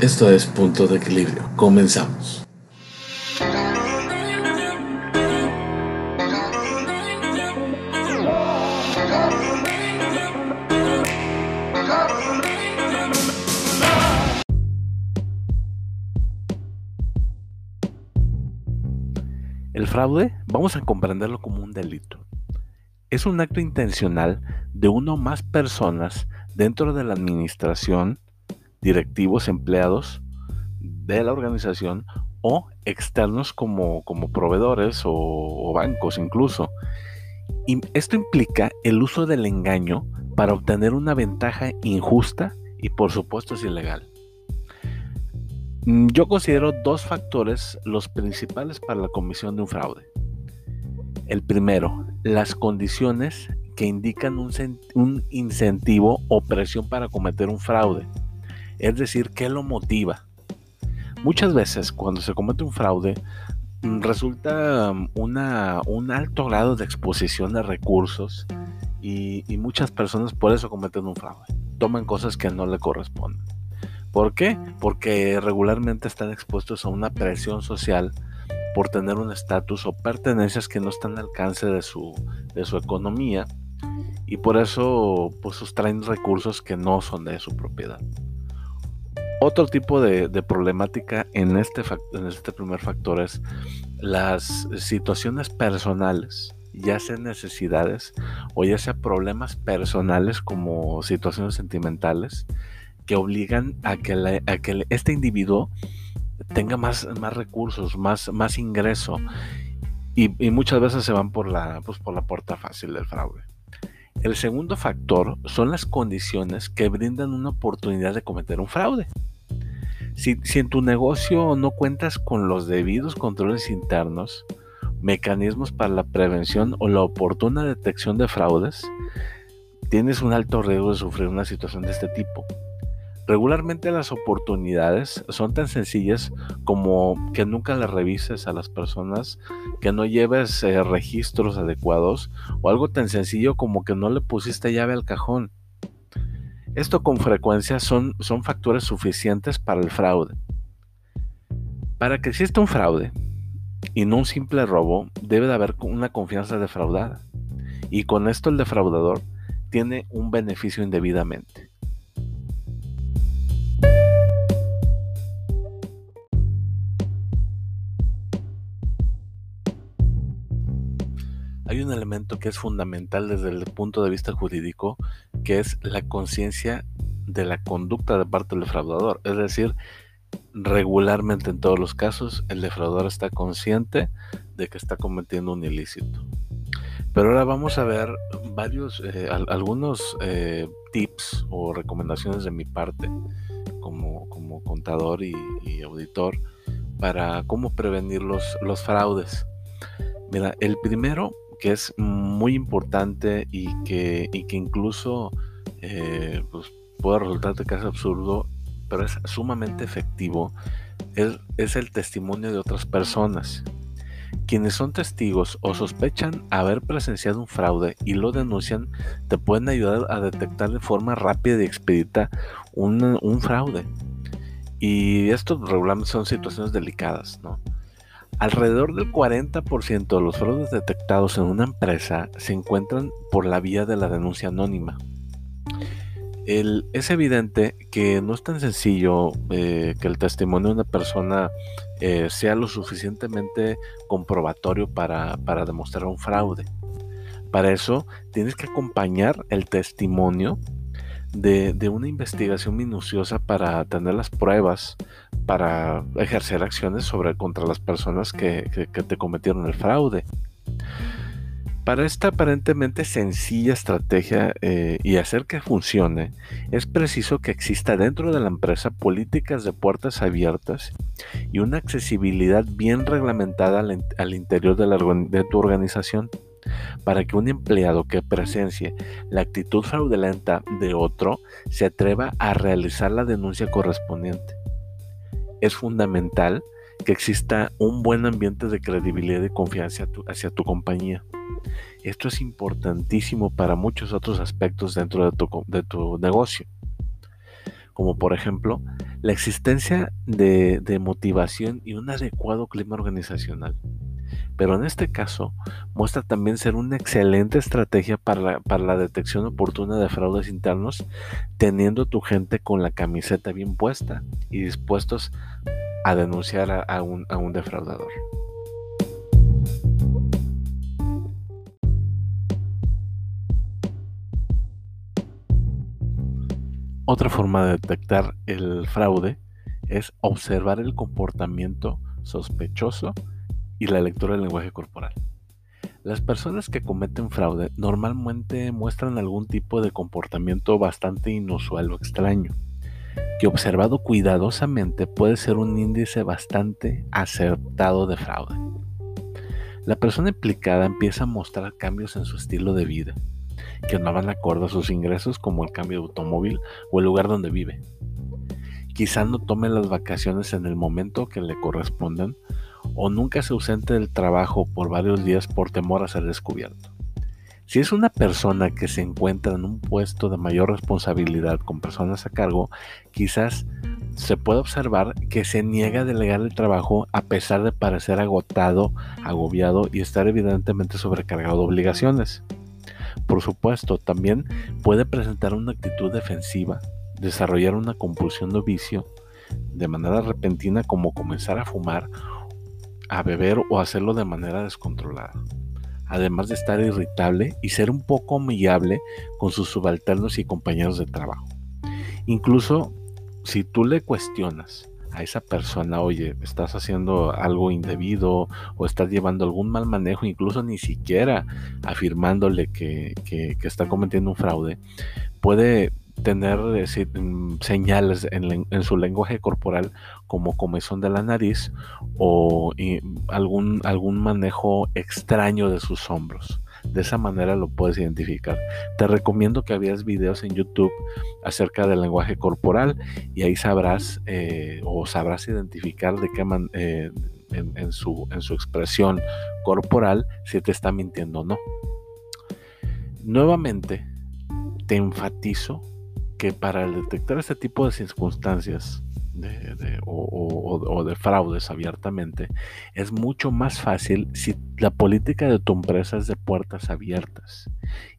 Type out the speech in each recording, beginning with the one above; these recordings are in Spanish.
Esto es Punto de Equilibrio. Comenzamos. El fraude vamos a comprenderlo como un delito. Es un acto intencional de uno o más personas dentro de la administración, directivos, empleados de la organización o externos como, como proveedores o, bancos incluso. Y esto implica el uso del engaño para obtener una ventaja injusta y por supuesto es ilegal. Yo considero dos factores los principales para la comisión de un fraude. El primero, las condiciones que indican un, un incentivo o presión para cometer un fraude. Es decir, ¿qué lo motiva? Muchas veces cuando se comete un fraude mm, resulta mm, un alto grado de exposición de recursos y, muchas personas por eso cometen un fraude. Toman cosas que no le corresponden. ¿Por qué? Porque regularmente están expuestos a una presión social por tener un estatus o pertenencias que no están al alcance de su, de su economía y por eso pues sustraen recursos que no son de su propiedad. Otro tipo de, problemática en este, en este primer factor es las situaciones personales, ya sean necesidades o ya sea problemas personales como situaciones sentimentales que obligan a que, a que este individuo tenga más, más recursos, más, más ingreso. Y, y muchas veces se van por la, pues, por la puerta fácil del fraude. El segundo factor son las condiciones que brindan una oportunidad de cometer un fraude. Si, en tu negocio no cuentas con los debidos controles internos, mecanismos para la prevención o la oportuna detección de fraudes, tienes un alto riesgo de sufrir una situación de este tipo. Regularmente las oportunidades son tan sencillas como que nunca las revises a las personas, que no lleves eh, registros adecuados o algo tan sencillo como que no le pusiste llave al cajón. Esto con frecuencia son, son factores suficientes para el fraude. Para que exista un fraude y no un simple robo, debe de haber una confianza defraudada. Y con esto el defraudador tiene un beneficio indebidamente. Hay un elemento que es fundamental desde el punto de vista jurídico, que es la conciencia de la conducta de parte del defraudador. Es decir, regularmente en todos los casos el defraudador está consciente de que está cometiendo un ilícito. Pero ahora vamos a ver varios, eh, al- algunos eh, tips o recomendaciones de mi parte como, como contador y, y auditor para cómo prevenir los, los fraudes. Mira, el primero que es muy importante y que, y que incluso eh, pues, puede resultarte casi absurdo, pero es sumamente efectivo, es, es el testimonio de otras personas. Quienes son testigos o sospechan haber presenciado un fraude y lo denuncian, te pueden ayudar a detectar de forma rápida y expedita un, un fraude. Y esto regularmente son situaciones delicadas, ¿no? Alrededor del 40% de los fraudes detectados en una empresa se encuentran por la vía de la denuncia anónima. El- es evidente que no es tan sencillo eh, que el testimonio de una persona eh, sea lo suficientemente comprobatorio para, para demostrar un fraude. Para eso tienes que acompañar el testimonio de, de una investigación minuciosa para tener las pruebas, para ejercer acciones sobre contra las personas que, que- te cometieron el fraude. Para esta aparentemente sencilla estrategia eh, y hacer que funcione, es preciso que exista dentro de la empresa políticas de puertas abiertas y una accesibilidad bien reglamentada al, al interior de, la de tu organización para que un empleado que presencie la actitud fraudulenta de otro se atreva a realizar la denuncia correspondiente. Es fundamental que exista un buen ambiente de credibilidad y confianza hacia tu, compañía. Esto es importantísimo para muchos otros aspectos dentro de tu negocio. como por ejemplo la existencia de, motivación y un adecuado clima organizacional. Pero en este caso muestra también ser una excelente estrategia para la, detección oportuna de fraudes internos, teniendo tu gente con la camiseta bien puesta y dispuestos a denunciar a un defraudador. Otra forma de detectar el fraude es observar el comportamiento sospechoso y la lectura del lenguaje corporal. Las personas que cometen fraude normalmente muestran algún tipo de comportamiento bastante inusual o extraño, que observado cuidadosamente puede ser un índice bastante acertado de fraude. La persona implicada empieza a mostrar cambios en su estilo de vida, que no van acorde a sus ingresos como el cambio de automóvil o el lugar donde vive. Quizá no tome las vacaciones en el momento que le correspondan o nunca se ausente del trabajo por varios días por temor a ser descubierto. Si es una persona que se encuentra en un puesto de mayor responsabilidad con personas a cargo, quizás se puede observar que se niega a delegar el trabajo a pesar de parecer agotado, agobiado y estar evidentemente sobrecargado de obligaciones. Por supuesto, también puede presentar una actitud defensiva, desarrollar una compulsión de vicio de manera repentina como comenzar a fumar, a beber o hacerlo de manera descontrolada. Además de estar irritable y ser un poco humillable con sus subalternos y compañeros de trabajo. Incluso si tú le cuestionas a esa persona, oye, estás haciendo algo indebido o estás llevando algún mal manejo, incluso ni siquiera afirmándole que, está cometiendo un fraude, puede tener mm, señales en, en, su lenguaje corporal como comezón de la nariz o algún, algún manejo extraño de sus hombros. De esa manera lo puedes identificar. Te recomiendo que veas videos en YouTube acerca del lenguaje corporal y ahí sabrás eh, o sabrás identificar de qué manera eh, en, su, en su expresión corporal si te está mintiendo o no. Nuevamente, te enfatizo que para detectar este tipo de circunstancias o, de fraudes abiertamente, es mucho más fácil si la política de tu empresa es de puertas abiertas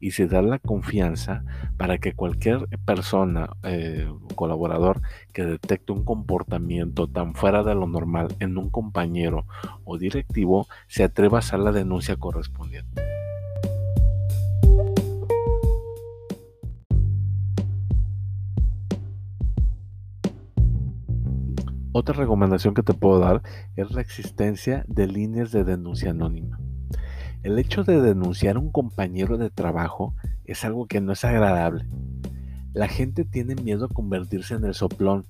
y si da la confianza para que cualquier persona, eh, colaborador que detecte un comportamiento tan fuera de lo normal en un compañero o directivo, se atreva a hacer la denuncia correspondiente. Otra recomendación que te puedo dar es la existencia de líneas de denuncia anónima. El hecho de denunciar a un compañero de trabajo es algo que no es agradable. La gente tiene miedo a convertirse en el soplón,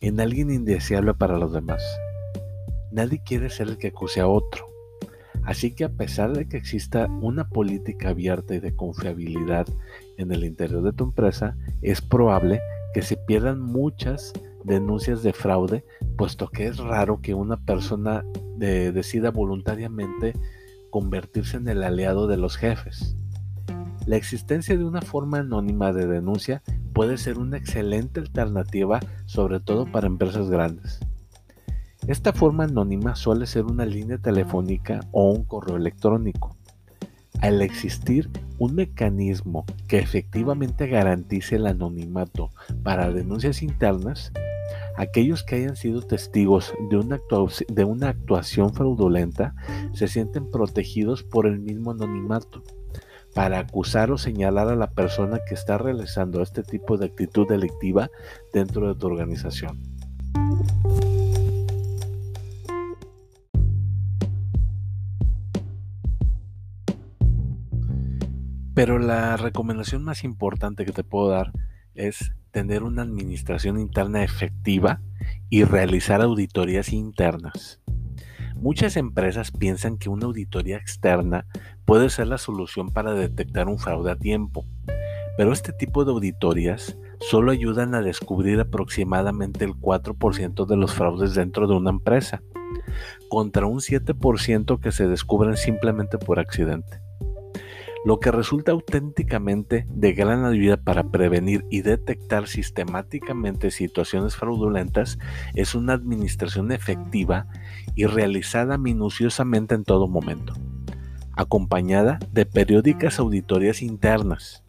en alguien indeseable para los demás. Nadie quiere ser el que acuse a otro. Así que a pesar de que exista una política abierta y de confiabilidad en el interior de tu empresa, es probable que se pierdan muchas denuncias de fraude, puesto que es raro que una persona decida voluntariamente convertirse en el aliado de los jefes. La existencia de una forma anónima de denuncia puede ser una excelente alternativa, sobre todo para empresas grandes. Esta forma anónima suele ser una línea telefónica o un correo electrónico. Al existir un mecanismo que efectivamente garantice el anonimato para denuncias internas, aquellos que hayan sido testigos de una, actuación fraudulenta se sienten protegidos por el mismo anonimato para acusar o señalar a la persona que está realizando este tipo de actitud delictiva dentro de tu organización. Pero la recomendación más importante que te puedo dar es tener una administración interna efectiva y realizar auditorías internas. Muchas empresas piensan que una auditoría externa puede ser la solución para detectar un fraude a tiempo, pero este tipo de auditorías solo ayudan a descubrir aproximadamente el 4% de los fraudes dentro de una empresa, contra un 7% que se descubren simplemente por accidente. Lo que resulta auténticamente de gran ayuda para prevenir y detectar sistemáticamente situaciones fraudulentas es una administración efectiva y realizada minuciosamente en todo momento, acompañada de periódicas auditorías internas.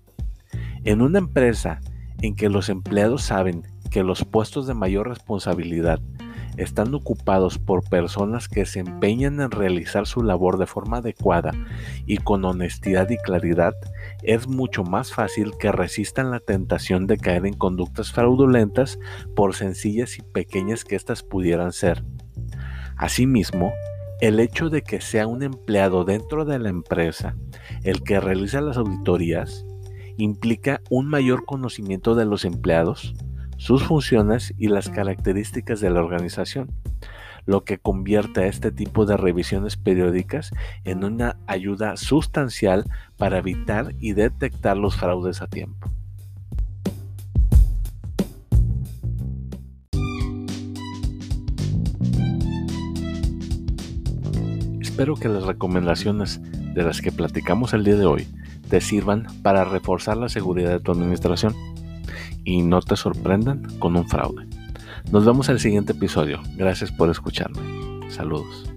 En una empresa en que los empleados saben que los puestos de mayor responsabilidad están ocupados por personas que se empeñan en realizar su labor de forma adecuada y con honestidad y claridad, es mucho más fácil que resistan la tentación de caer en conductas fraudulentas por sencillas y pequeñas que éstas pudieran ser. Asimismo, el hecho de que sea un empleado dentro de la empresa el que realiza las auditorías implica un mayor conocimiento de los empleados, sus funciones y las características de la organización, lo que convierte a este tipo de revisiones periódicas en una ayuda sustancial para evitar y detectar los fraudes a tiempo. Espero que las recomendaciones de las que platicamos el día de hoy te sirvan para reforzar la seguridad de tu administración y no te sorprendan con un fraude. Nos vemos en el siguiente episodio. Gracias por escucharme. Saludos.